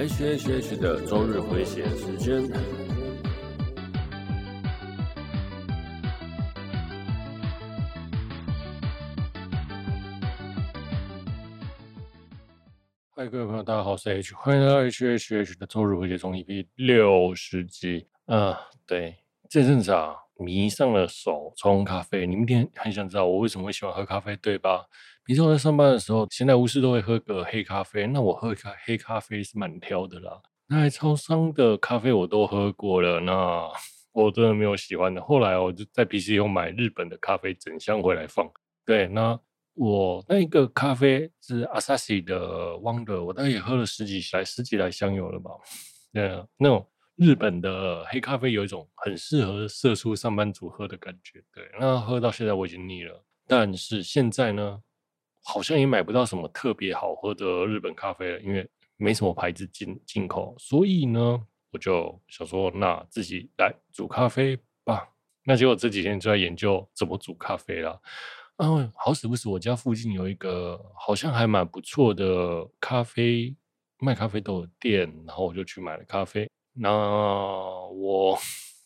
H H H 的周日回血时间。嗨，各位朋友，大家好，我是 H，欢迎来到 H H H 的周日回血中 EP 六十集。啊，对，这阵子啊，迷上了手冲咖啡。你们一定很想知道我为什么会喜欢喝咖啡，对吧？平时我在上班的时候，闲来无事都会喝个黑咖啡。那我喝咖黑咖啡是蛮挑的啦。那超商的咖啡我都喝过了，那我真的没有喜欢的。后来我就在 PC 用买日本的咖啡整箱回来放。对，那我那个咖啡是 Asahi 的 Wonder，我大概也喝了十几来十几来箱有了吧。对，那种日本的黑咖啡有一种很适合社畜上班族喝的感觉。对，那喝到现在我已经腻了。但是现在呢，好像也买不到什么特别好喝的日本咖啡了，因为没什么牌子进进口，所以呢，我就想说，那自己来煮咖啡吧。那结果这几天就在研究怎么煮咖啡了。啊，好死不死，我家附近有一个好像还蛮不错的咖啡卖咖啡豆的店，然后我就去买了咖啡。那我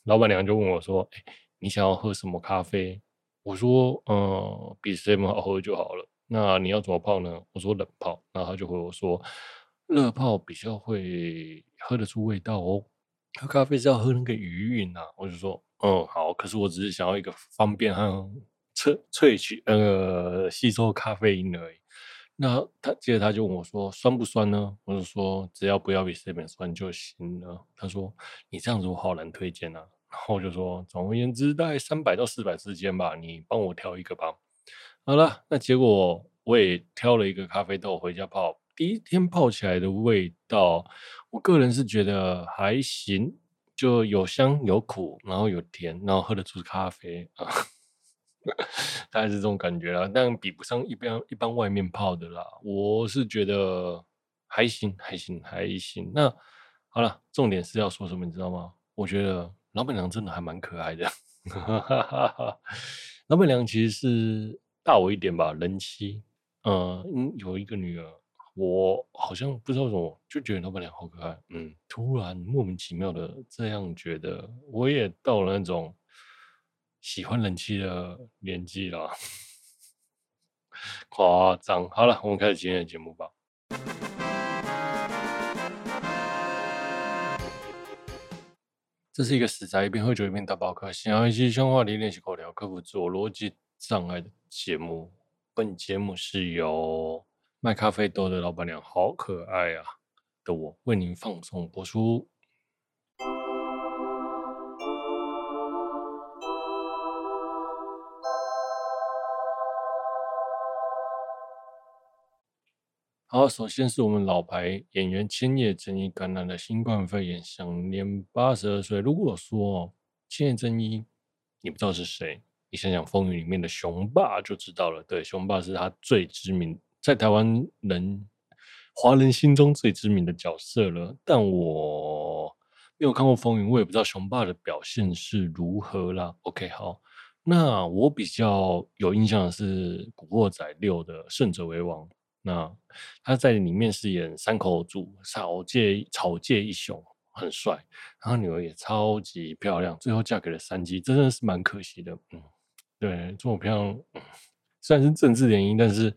老板娘就问我说：“欸，你想要喝什么咖啡？”我说：“嗯，比谁们好喝就好了。”那你要怎么泡呢？我说冷泡，然后他就回我说，热泡比较会喝得出味道哦。喝咖啡是要喝那个余韵啊。我就说，嗯，好，可是我只是想要一个方便和萃萃取呃吸收咖啡因而已。那他接着他就问我说，酸不酸呢？我就说只要不要比 seven 酸就行了。他说你这样子我好难推荐啊。然后我就说，总而言之大概三百到四百之间吧，你帮我挑一个吧。好了，那结果我也挑了一个咖啡豆回家泡。第一天泡起来的味道，我个人是觉得还行，就有香有苦，然后有甜，然后喝得出咖啡啊，大概是这种感觉啦。但比不上一般一般外面泡的啦。我是觉得还行，还行，还行。那好了，重点是要说什么，你知道吗？我觉得老板娘真的还蛮可爱的。老板娘其实是。大我一点吧，人妻，嗯，有一个女儿，我好像不知道为什么，就觉得老板娘好可爱，嗯，突然莫名其妙的这样觉得，我也到了那种喜欢人妻的年纪了，夸张。好了，我们开始今天的节目吧。这是一个死宅一边喝酒一边打报告，想要一些生活化练习口条，克服自我逻辑障碍的节目，本节目是由卖咖啡豆的老板娘好可爱啊的我为您放送播出。好，首先是我们老牌演员千叶真一感染了新冠肺炎，享年八十二岁。如果说千叶真一，你不知道是谁？你想想《风云》里面的雄霸就知道了。对，雄霸是他最知名，在台湾人、华人心中最知名的角色了。但我没有看过《风云》，我也不知道雄霸的表现是如何啦。OK，好，那我比较有印象的是《古惑仔六》的胜者为王。那他在里面饰演山口组，草芥草芥一雄，很帅，然后女儿也超级漂亮，最后嫁给了山鸡，真的是蛮可惜的，嗯。对，这么漂亮，虽然是政治原因，但是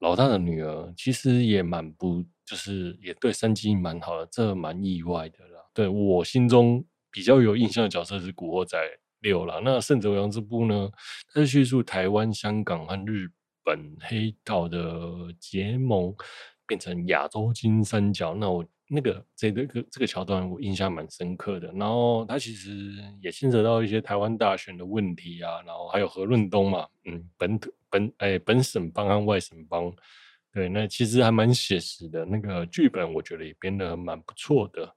老大的女儿其实也蛮不，就是也对山鸡蛮好的，这蛮意外的啦。对，我心中比较有印象的角色是《古惑仔六》啦，那《胜者为王》这部呢，它是叙述台湾、香港和日本黑道的结盟，变成亚洲金三角。那我。那个这个这个桥段我印象蛮深刻的，然后他其实也牵扯到一些台湾大选的问题啊，然后还有何润东嘛，嗯，本土本哎本省帮和外省帮，对，那其实还蛮写实的，那个剧本我觉得也编得蛮不错的。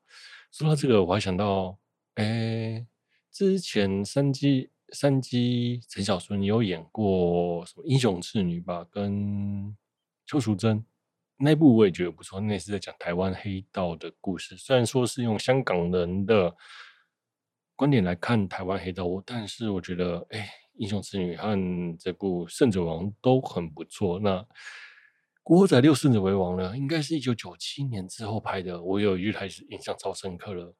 说到这个，我还想到，哎，之前山鸡山鸡陈小春有演过什么英雄赤女吧，跟邱淑贞。那部我也觉得不错，那是在讲台湾黑道的故事。虽然说是用香港人的观点来看台湾黑道，但是我觉得，哎，《英雄之女》和这部《胜者王》都很不错。那《古惑仔六顺子为王呢，应该是一九九七年之后拍的。我有一句台词印象超深刻了，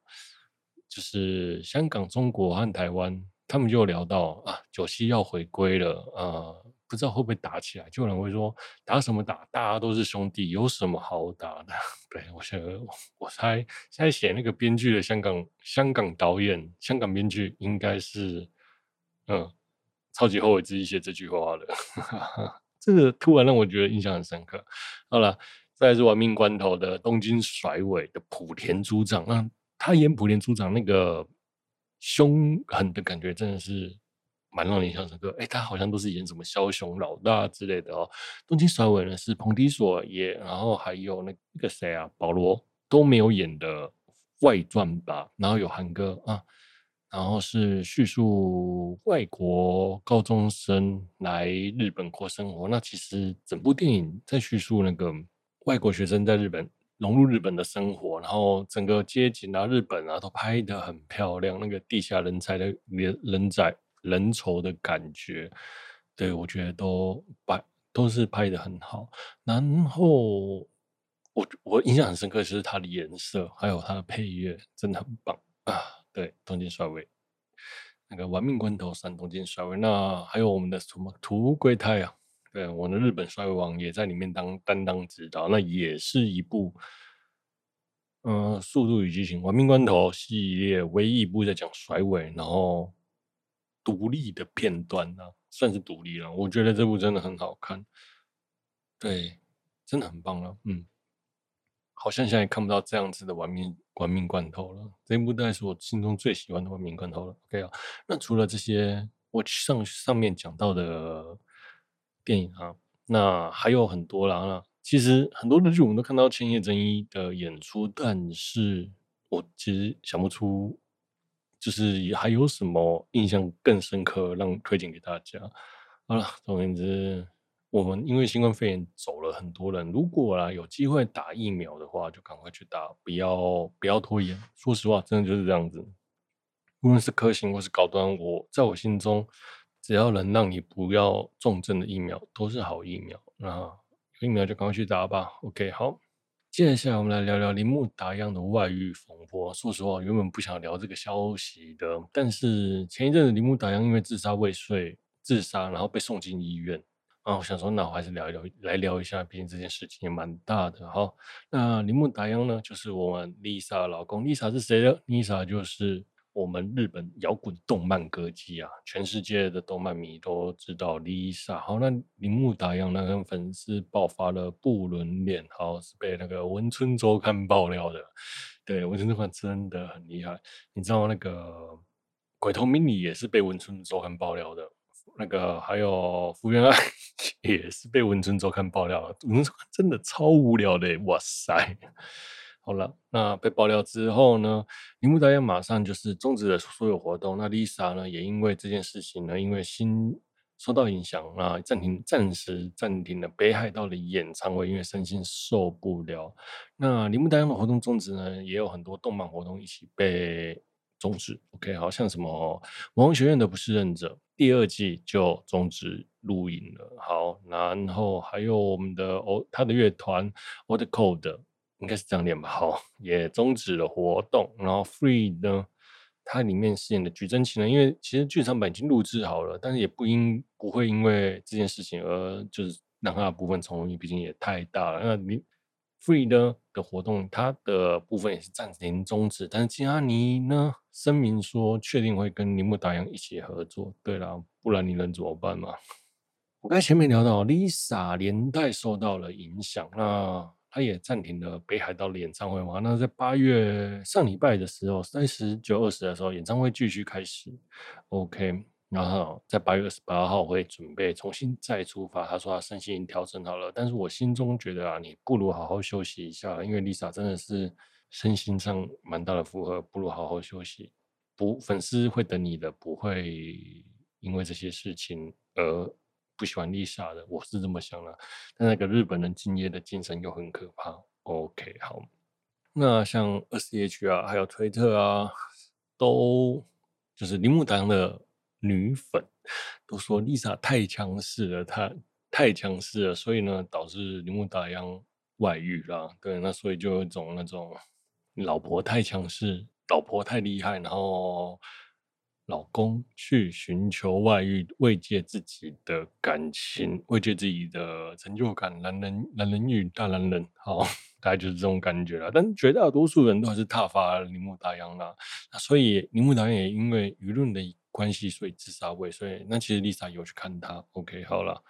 就是香港、中国和台湾，他们就聊到啊，九七要回归了啊，不知道会不会打起来？就有人会说打什么打？大家都是兄弟，有什么好打的？对，我想，我猜现在写那个编剧的香港香港导演、香港编剧应该是嗯，超级后悔自己写这句话的。这个突然让我觉得印象很深刻。好了，再来是玩命关头的东京甩尾的浦田组长，那他演浦田组长那个凶狠的感觉真的是蛮让人印象深刻。哎，他好像都是演什么枭雄老大之类的哦。东京甩尾呢是彭迪索演，然后还有那个谁啊，保罗都没有演的外传吧？然后有韩哥啊。然后是叙述外国高中生来日本过生活。那其实整部电影在叙述那个外国学生在日本融入日本的生活，然后整个街景啊、日本啊都拍得很漂亮。那个地下人才的人人仔人稠的感觉，对，我觉得都拍都是拍的很好。然后我我印象很深刻，就是它的颜色还有它的配乐，真的很棒啊。对，东京甩尾，那个玩命关头三，东京甩尾，那还有我们的什么土龟太啊？对，我的日本甩尾王也在里面当担当指导，那也是一部，嗯、速度与激情玩命关头系列唯一一部在讲甩尾，然后独立的片段呢、啊，算是独立了。我觉得这部真的很好看，对，真的很棒了，嗯。好像现在看不到这样子的玩命玩命罐头了，这一部大概是我心中最喜欢的玩命罐头了。OK 啊，那除了这些我上上面讲到的电影啊，那还有很多啦。那其实很多的剧我们都看到千叶真一的演出，但是我其实想不出，就是还有什么印象更深刻让推荐给大家。好了，总而言之。我们因为新冠肺炎走了很多人，如果啊有机会打疫苗的话，就赶快去打，不要不要拖延。说实话，真的就是这样子。无论是科兴或是高端，我在我心中，只要能让你不要重症的疫苗，都是好疫苗。那疫苗就赶快去打吧。OK，好，接下来我们来聊聊铃木达央的外遇风波。说实话，原本不想聊这个消息的，但是前一阵子铃木达央因为自杀未遂自杀，然后被送进医院。啊，我想说，那我还是聊一聊，来聊一下，毕竟这件事情也蛮大的。哈，那铃木达央呢，就是我们 Lisa 的老公。Lisa 是谁呢？Lisa 就是我们日本摇滚动漫歌姬啊，全世界的动漫迷都知道 Lisa。好，那铃木达央那，跟粉丝爆发了不伦恋，好，是被那个文春周刊爆料的。对，文春周刊真的很厉害，你知道那个鬼头 mini 也是被文春周刊爆料的。那个还有福原爱也是被文春周刊爆料了，文春周刊真的超无聊的，哇塞！好了，那被爆料之后呢，铃木达央马上就是终止了所有活动。那 Lisa 呢，也因为这件事情呢，因为心受到影响啊，暂停暂时暂停了北海道的演唱会，因为身心受不了。那铃木达央的活动终止呢，也有很多动漫活动一起被终止。OK，好像什么《魔王学院的不是忍者》。第二季就终止录影了。好，然后还有我们的哦，他的乐团 Odd Code 应该是这样念吧？好，也终止了活动。然后 Free 呢，它里面饰演的菊真琴呢，因为其实剧场版已经录制好了，但是也不因不会因为这件事情而就是让它的部分重录，毕竟也太大了。那你。Free 呢的活动，它的部分也是暂停终止，但是金阿尼呢声明说确定会跟铃木达央一起合作。对啦，不然你能怎么办嘛？我刚才前面聊到 Lisa 连带受到了影响，那他也暂停了北海道的演唱会嘛。那在八月上礼拜的时候，三十九、二十的时候，演唱会继续开始。OK。然后在八月二十八号会准备重新再出发。他说他身心已经调整好了，但是我心中觉得啊，你不如好好休息一下，因为 Lisa 真的是身心上蛮大的负荷，不如好好休息。不，粉丝会等你的，不会因为这些事情而不喜欢丽莎的，我是这么想的。但那个日本人敬业的精神又很可怕。OK，好，那像 S H 啊，还有推特啊，都就是铃木达央的。女粉都说丽莎太强势了，她太强势了，所以呢，导致铃木达央外遇啦。对，那所以就有一种那种老婆太强势，老婆太厉害，然后。老公去寻求外遇，慰藉自己的感情，慰藉自己的成就感。男人，男人欲大男人，好，大概就是这种感觉了。但绝大多数人都还是踏伐铃木达央啦。那所以铃木达央也因为舆论的关系，所以自杀未遂。那其实 Lisa 有去看他。OK，好了，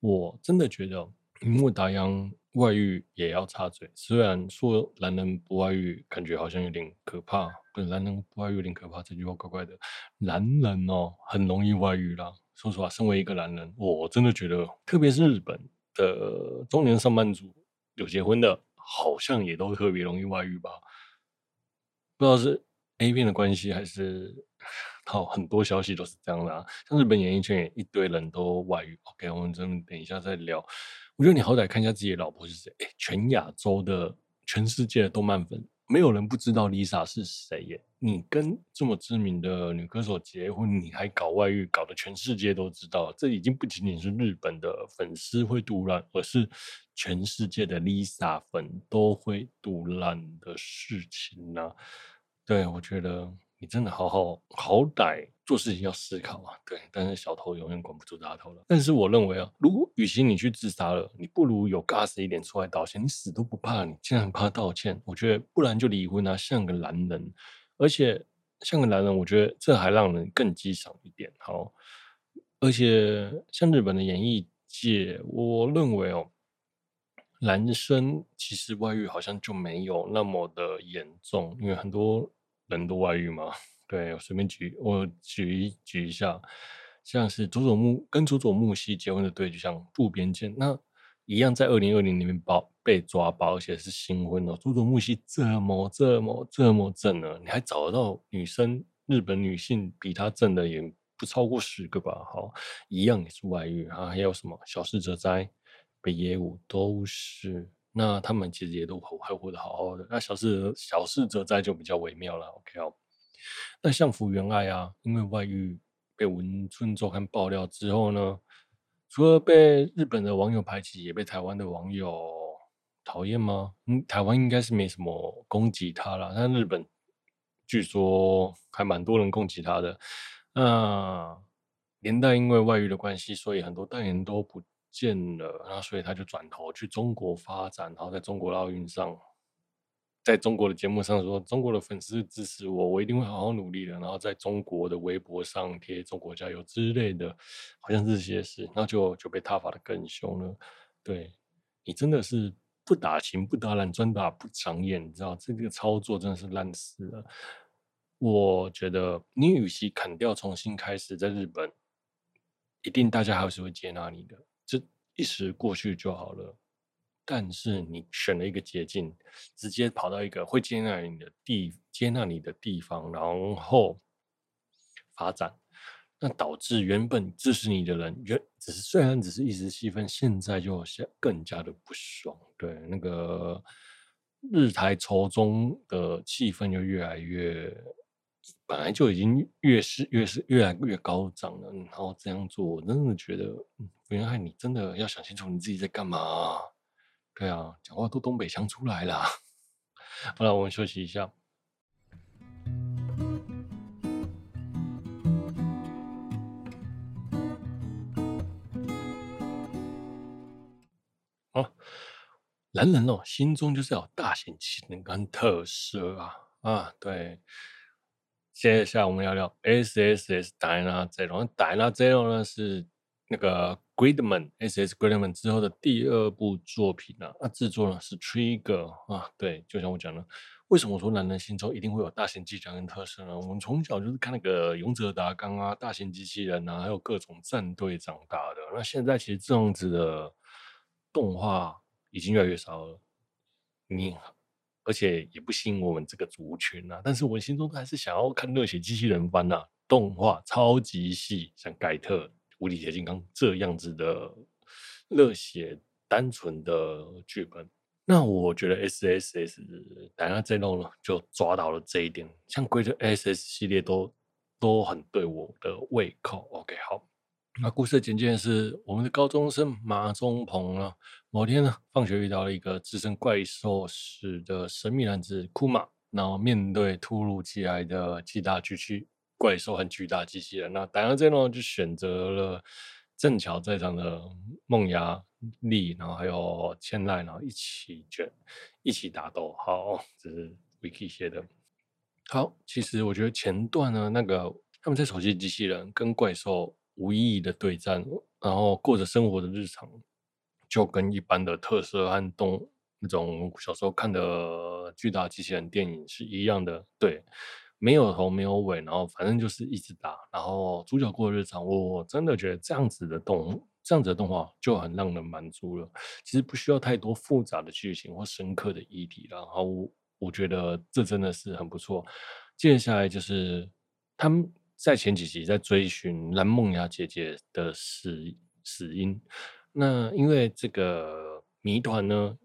我真的觉得铃木达央外遇也要插嘴。虽然说男人不外遇，感觉好像有点可怕。对，男人不外遇有点可怕，这句话怪怪的。男人哦，很容易外遇啦。说实话，身为一个男人，我真的觉得，特别是日本的中年上班族，有结婚的，好像也都特别容易外遇吧？不知道是 A 片的关系，还是好很多消息都是这样的啊。像日本演艺圈也一堆人都外遇。OK，我们真的等一下再聊。我觉得你好歹看一下自己的老婆是谁？哎，全亚洲的、全世界的动漫粉。没有人不知道 Lisa 是谁耶！你跟这么知名的女歌手结婚，你还搞外遇，搞得全世界都知道。这已经不仅仅是日本的粉丝会赌烂，而是全世界的 Lisa 粉都会赌烂的事情呢、啊。对，我觉得。你真的好好好歹做事情要思考啊，对，但是小头永远管不住大头了。但是我认为啊，如果与其你去自杀了，你不如有 gas 一点出来道歉。你死都不怕，你竟然怕道歉？我觉得不然就离婚啊，像个男人。而且像个男人，我觉得这还让人更激赏一点。好，而且像日本的演艺界，我认为哦，男生其实外遇好像就没有那么的严重，因为很多。人多外遇吗？对，我随便举，我举一举一下，像是佐佐木跟佐佐木希结婚的对，就像渡边谦，那一样在二零二零里面包被抓包，而且是新婚哦。佐佐木希这么这么这么正呢，你还找得到女生，日本女性比他正的也不超过十个吧？好，一样也是外遇啊，还有什么小室哲哉、北野武都是。那他们其实也都还活得好好的。那小事小室哲哉就比较微妙了。OK 哦，那相福原爱啊，因为外遇被文春周刊爆料之后呢，除了被日本的网友排挤，也被台湾的网友讨厌吗？嗯，台湾应该是没什么攻击他了，但日本据说还蛮多人攻击他的。那连带因为外遇的关系，所以很多代言都不。见了，然后所以他就转头去中国发展，然后在中国的奥运上，在中国的节目上说，中国的粉丝支持我，我一定会好好努力的。然后在中国的微博上贴“中国加油”之类的，好像这些事，那就就被挞伐的更凶了。对，你真的是不打情不打懒，专打不长眼，你知道这个操作真的是烂死了。我觉得你与其砍掉重新开始，在日本，一定大家还是会接纳你的。一时过去就好了，但是你选了一个捷径，直接跑到一个会接纳你的地，接纳你的地方，然后发展，那导致原本支持你的人，原只是虽然只是一时气愤，现在就更加的不爽。对，那个日台仇中的气氛就越来越。本来就已经越是越是越来越高涨了，然后这样做，我真的觉得，嗯原来你真的要想清楚你自己在干嘛。对啊，讲话都东北腔出来了。好了，我们休息一下。好，男人哦，心中就是要大显气能跟特色啊啊，对。接下来我们要聊 S S S Dyna Zero，Dyna Zero 呢是那个 Gridman S S Gridman 之后的第二部作品啊，那制作呢是 Trigger 啊，对，就像我讲的，为什么我说男人心中一定会有大型机甲跟特色呢？我们从小就是看那个勇者达纲啊、大型机器人啊，还有各种战队长大的。那现在其实这样子的动画已经越来越少了，你。而且也不吸引我们这个族群啊，但是我心中还是想要看热血机器人番啊，动画超级细，像盖特、无敌铁金刚这样子的热血单纯的剧本。那我觉得 S S S 等下这弄呢就抓到了这一点，像规则 S S 系列都都很对我的胃口。OK，好，那故事的简介是我们的高中生马中鹏啊，某天呢，放学遇到了一个自称怪兽史的神秘男子库玛，然后面对突如其来的巨大巨躯怪兽和巨大机器人，那打完这呢就选择了正巧在场的梦牙丽，然后还有千濑，然后一起卷一起打斗。好，这是 Wiki 写的。好，其实我觉得前段呢，那个他们在手机机器人跟怪兽。无意义的对战，然后过着生活的日常，就跟一般的特色和动那种小时候看的巨大机器人电影是一样的。对，没有头没有尾，然后反正就是一直打，然后主角过日常，我真的觉得这样子的动这样子的动画就很让人满足了。其实不需要太多复杂的剧情或深刻的议题，然后，我觉得这真的是很不错。接下来就是他们。在前几集在追寻蓝梦雅姐姐的死死因，那因为这个谜团呢，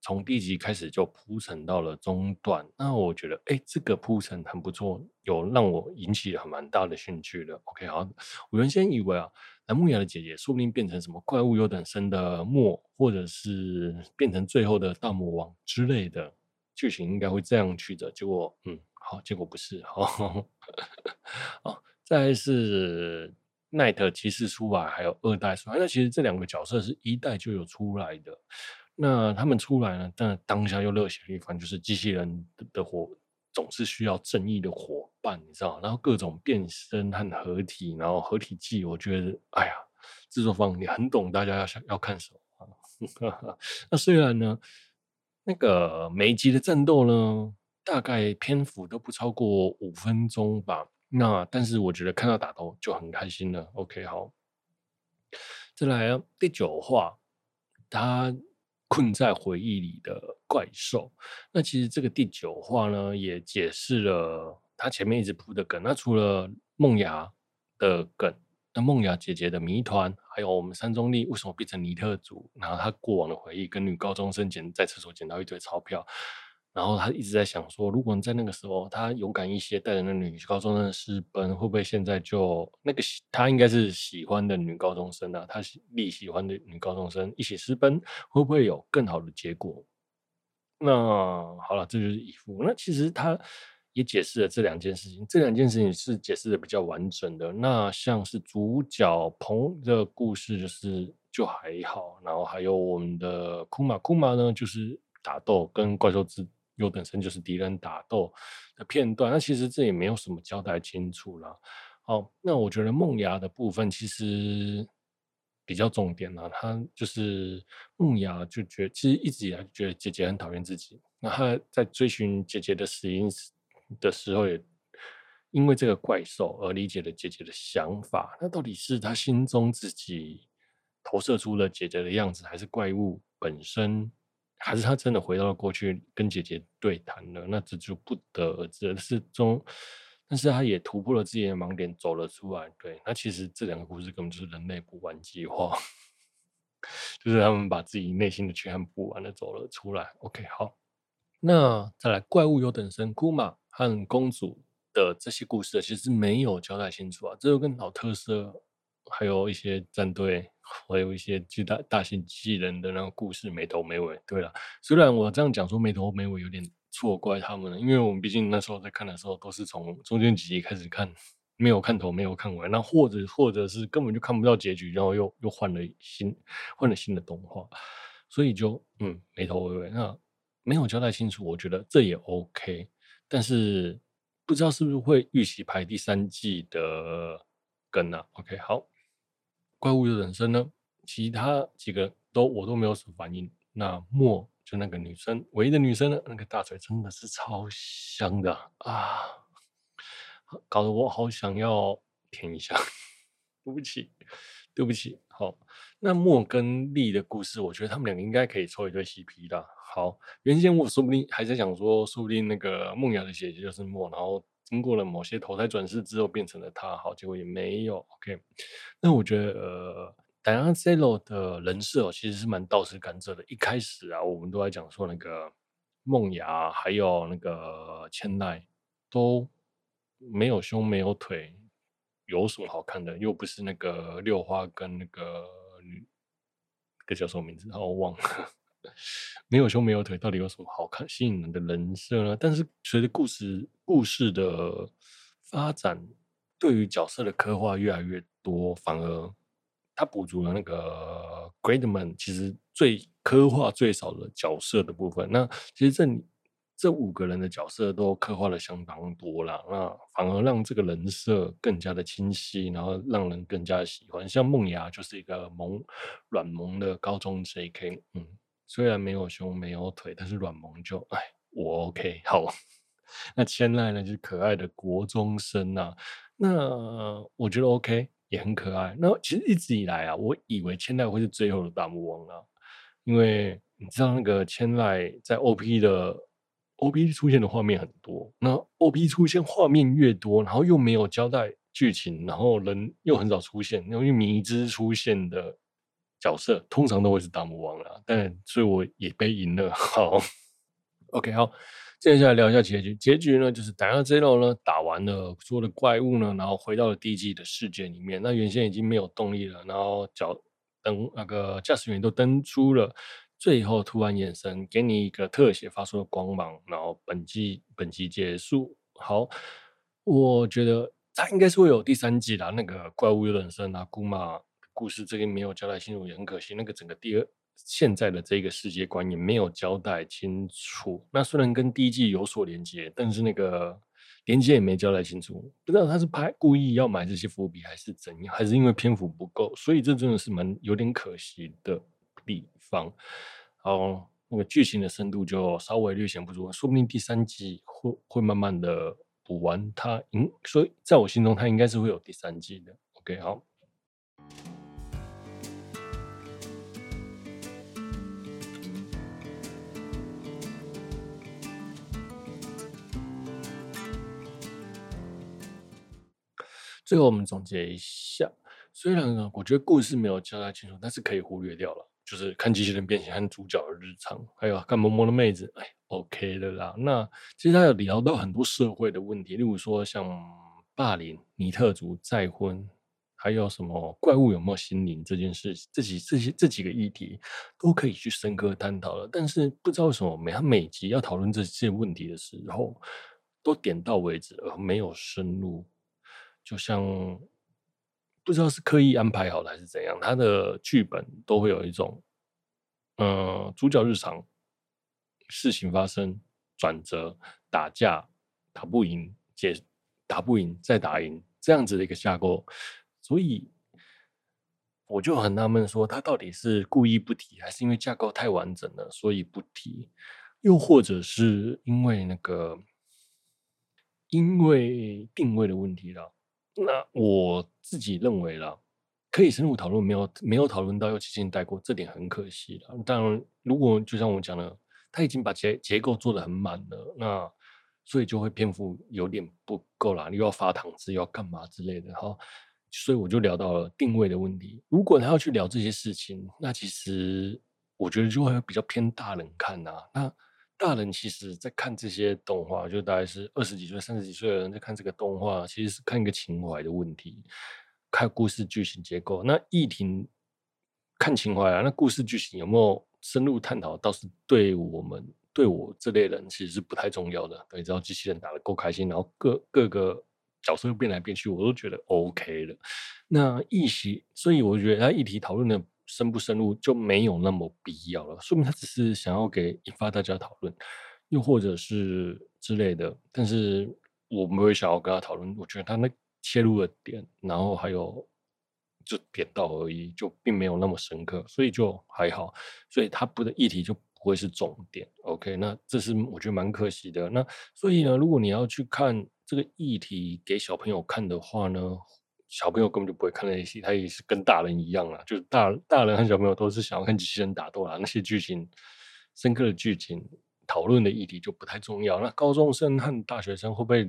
从第一集开始就铺陈到了中段，那我觉得哎，这个铺陈很不错，有让我引起很蛮大的兴趣的。OK，好，我原先以为啊，蓝梦雅的姐姐说不定变成什么怪物优等生的末，或者是变成最后的大魔王之类的剧情应该会这样去的，结果嗯。好，结果不是，好，哦，再是奈特骑士出来，还有二代出来。那其实这两个角色是一代就有出来的。那他们出来呢，但当下又热血一番，就是机器人的伙总是需要正义的伙伴，你知道？然后各种变身和合体，然后合体技，我觉得，哎呀，制作方你很懂，大家要想要看什么？那虽然呢，那个每一集的战斗呢。大概篇幅都不超过五分钟吧。那但是我觉得看到打斗就很开心了。OK，好，再来，第九话，他困在回忆里的怪兽。那其实这个第九话呢，也解释了他前面一直铺的梗。那除了梦雅的梗，那梦雅姐姐的谜团，还有我们三中立为什么变成尼特族，然后他过往的回忆，跟女高中生捡在厕所捡到一堆钞票。然后他一直在想说，如果在那个时候他勇敢一些，带着那女高中生私奔，会不会现在就那个他应该是喜欢的女高中生啊？他喜喜欢的女高中生一起私奔，会不会有更好的结果？那好了，这就是乙父。那其实他也解释了这两件事情，这两件事情是解释的比较完整的。那像是主角鹏的故事，就是就还好。然后还有我们的库玛，库玛呢，就是打斗跟怪兽之。又本身就是敌人打斗的片段，那其实这也没有什么交代清楚了。好，那我觉得梦牙的部分其实比较重点了。他就是梦牙就觉得，其实一直以来就觉得姐姐很讨厌自己。那他在追寻姐姐的死因的时候，也因为这个怪兽而理解了姐姐的想法。那到底是他心中自己投射出了姐姐的样子，还是怪物本身？还是他真的回到了过去跟姐姐对谈了，那这就不得而知了。是中，但是他也突破了自己的盲点，走了出来。对，那其实这两个故事根本就是人类补完计划，就是他们把自己内心的缺憾补完了，走了出来。OK，好，那再来怪物有等生姑玛和公主的这些故事，其实没有交代清楚啊，这就跟老特色。还有一些战队，还有一些巨大大型机器人的那个故事没头没尾。对了，虽然我这样讲说没头没尾有点错怪他们了，因为我们毕竟那时候在看的时候都是从中间几集开始看，没有看头没有看尾，那或者或者是根本就看不到结局，然后又又换了新换了新的动画，所以就嗯没头没尾，那没有交代清楚，我觉得这也 OK，但是不知道是不是会预期排第三季的梗呢、啊？OK 好。怪物的人生呢，其他几个都我都没有什么反应。那莫就那个女生，唯一的女生呢，那个大嘴真的是超香的啊，搞得我好想要舔一下。对不起，对不起。好，那莫跟丽的故事，我觉得他们两个应该可以凑一对 CP 的。好，原先我说不定还在想说，说不定那个梦瑶的姐姐就是莫，然后。经过了某些投胎转世之后，变成了他，好，结果也没有。OK，那我觉得，呃，戴安娜 Zero 的人设其实是蛮倒吃甘蔗的。一开始啊，我们都在讲说那个梦雅还有那个千奈都没有胸没有腿，有什么好看的？又不是那个六花跟那个那个叫什么名字？我忘了。没有胸没有腿，到底有什么好看吸引人的人设呢？但是随着故事故事的发展，对于角色的刻画越来越多，反而他补足了那个 Greatman 其实最刻画最少的角色的部分。那其实这这五个人的角色都刻画的相当多了，那反而让这个人设更加的清晰，然后让人更加喜欢。像梦牙就是一个萌软萌的高中 JK，嗯。虽然没有胸没有腿，但是软萌就哎，我 OK 好。那千籁呢，就是可爱的国中生啊。那我觉得 OK 也很可爱。那其实一直以来啊，我以为千籁会是最后的大魔王啊，因为你知道那个千籁在 OP 的 OP 出现的画面很多，那 OP 出现画面越多，然后又没有交代剧情，然后人又很少出现，因为迷之出现的。角色通常都会是大魔王啦，但所以我也被赢了。好，OK，好，接下来聊一下结局。结局呢，就是 Diana Zero 呢打完了所有的怪物呢，然后回到了 DG 的世界里面。那原先已经没有动力了，然后脚蹬那个驾驶员都登出了，最后突然眼神给你一个特写发出的光芒，然后本季本集结束。好，我觉得它应该是会有第三季啦。那个怪物有点深啊，姑妈。故事这个没有交代清楚，也很可惜。那个整个第二现在的这个世界观也没有交代清楚。那虽然跟第一季有所连接，但是那个连接也没交代清楚。不知道他是拍故意要埋这些伏笔，还是怎样，还是因为篇幅不够。所以这真的是蛮有点可惜的地方。好，那个剧情的深度就稍微略显不足，说不定第三季会会慢慢的补完它。嗯，所以在我心中，它应该是会有第三季的。OK，好。最后我们总结一下，虽然呢，我觉得故事没有交代清楚，但是可以忽略掉了。就是看机器人变形和主角的日常，还有看萌萌的妹子，哎，OK 的啦。那其实他有聊到很多社会的问题，例如说像霸凌、尼特族、再婚，还有什么怪物有没有心灵这件事，这几这些这几个议题都可以去深刻探讨了。但是不知道为什么每他每集要讨论这些问题的时候，都点到为止，而没有深入。就像不知道是刻意安排好的还是怎样，他的剧本都会有一种，嗯、呃，主角日常事情发生转折，打架打不赢，解打不赢再打赢这样子的一个架构，所以我就很纳闷，说他到底是故意不提，还是因为架构太完整了，所以不提，又或者是因为那个因为定位的问题了。那我自己认为啦，可以深入讨论，没有没有讨论到又轻轻带过，这点很可惜了。当然，如果就像我讲的，他已经把结结构做得很满了，那所以就会篇幅有点不够啦，又要发糖汁，又要干嘛之类的哈。所以我就聊到了定位的问题。如果他要去聊这些事情，那其实我觉得就会比较偏大人看呐。那大人其实，在看这些动画，就大概是二十几岁、三十几岁的人在看这个动画，其实是看一个情怀的问题，看故事剧情结构。那议题看情怀啊，那故事剧情有没有深入探讨，倒是对我们、对我这类人其实是不太重要的。对，只要机器人打得够开心，然后各各个角色又变来变去，我都觉得 OK 了。那议题，所以我觉得他议题讨论的。深不深入就没有那么必要了，说明他只是想要给引发大家讨论，又或者是之类的。但是我没有想要跟他讨论，我觉得他那切入的点，然后还有就点到而已，就并没有那么深刻，所以就还好。所以他不的议题就不会是重点。OK，那这是我觉得蛮可惜的。那所以呢，如果你要去看这个议题给小朋友看的话呢？小朋友根本就不会看那些戏，他也是跟大人一样啊，就是大大人和小朋友都是想要看机器人打斗啊，那些剧情深刻的剧情讨论的议题就不太重要。那高中生和大学生会不会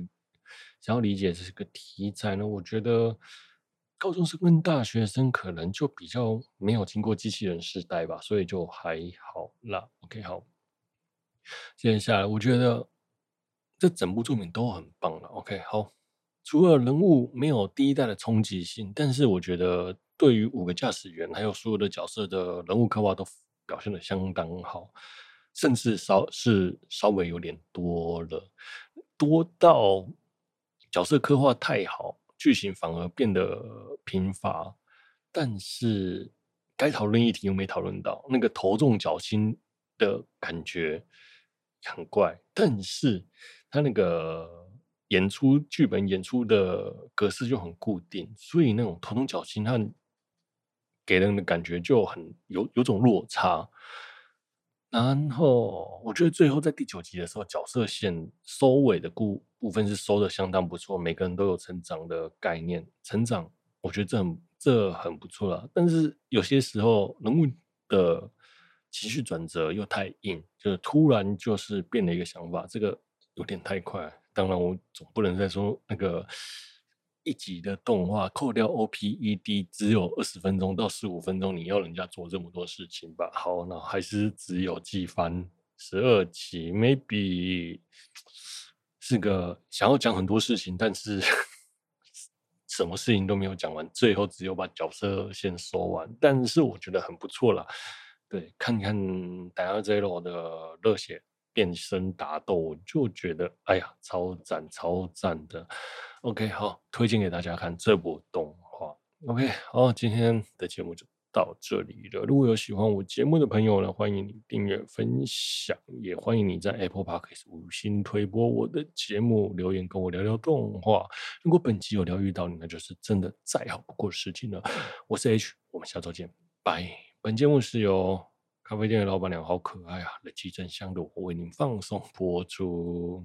想要理解这是个题材呢？我觉得高中生跟大学生可能就比较没有经过机器人时代吧，所以就还好啦。OK，好，接下来我觉得这整部作品都很棒了。OK，好。除了人物没有第一代的冲击性，但是我觉得对于五个驾驶员还有所有的角色的人物刻画都表现的相当好，甚至稍是稍微有点多了，多到角色刻画太好，剧情反而变得贫乏。但是该讨论议题又没讨论到，那个头重脚轻的感觉很怪，但是他那个。演出剧本演出的格式就很固定，所以那种头重脚轻，他给人的感觉就很有有种落差。然后我觉得最后在第九集的时候，角色线收尾的部部分是收的相当不错，每个人都有成长的概念，成长我觉得这很这很不错了。但是有些时候人物的情绪转折又太硬，就是突然就是变了一个想法，这个有点太快。当然，我总不能再说那个一集的动画扣掉 OPED 只有二十分钟到十五分钟，你要人家做这么多事情吧？好，那还是只有季番十二集，maybe 是个想要讲很多事情，但是 什么事情都没有讲完，最后只有把角色先说完。但是我觉得很不错啦，对，看看 Diana 的热血。变身打斗，我就觉得哎呀，超赞超赞的。OK，好，推荐给大家看这部动画。OK，好，今天的节目就到这里了。如果有喜欢我节目的朋友呢，欢迎你订阅、分享，也欢迎你在 Apple Podcast 五星推播我的节目，留言跟我聊聊动画。如果本期有疗愈到你，那就是真的再好不过的事情了。我是 H，我们下周见，拜。本节目是由咖啡店的老板娘好可爱啊！热气真香的我为您放送播出。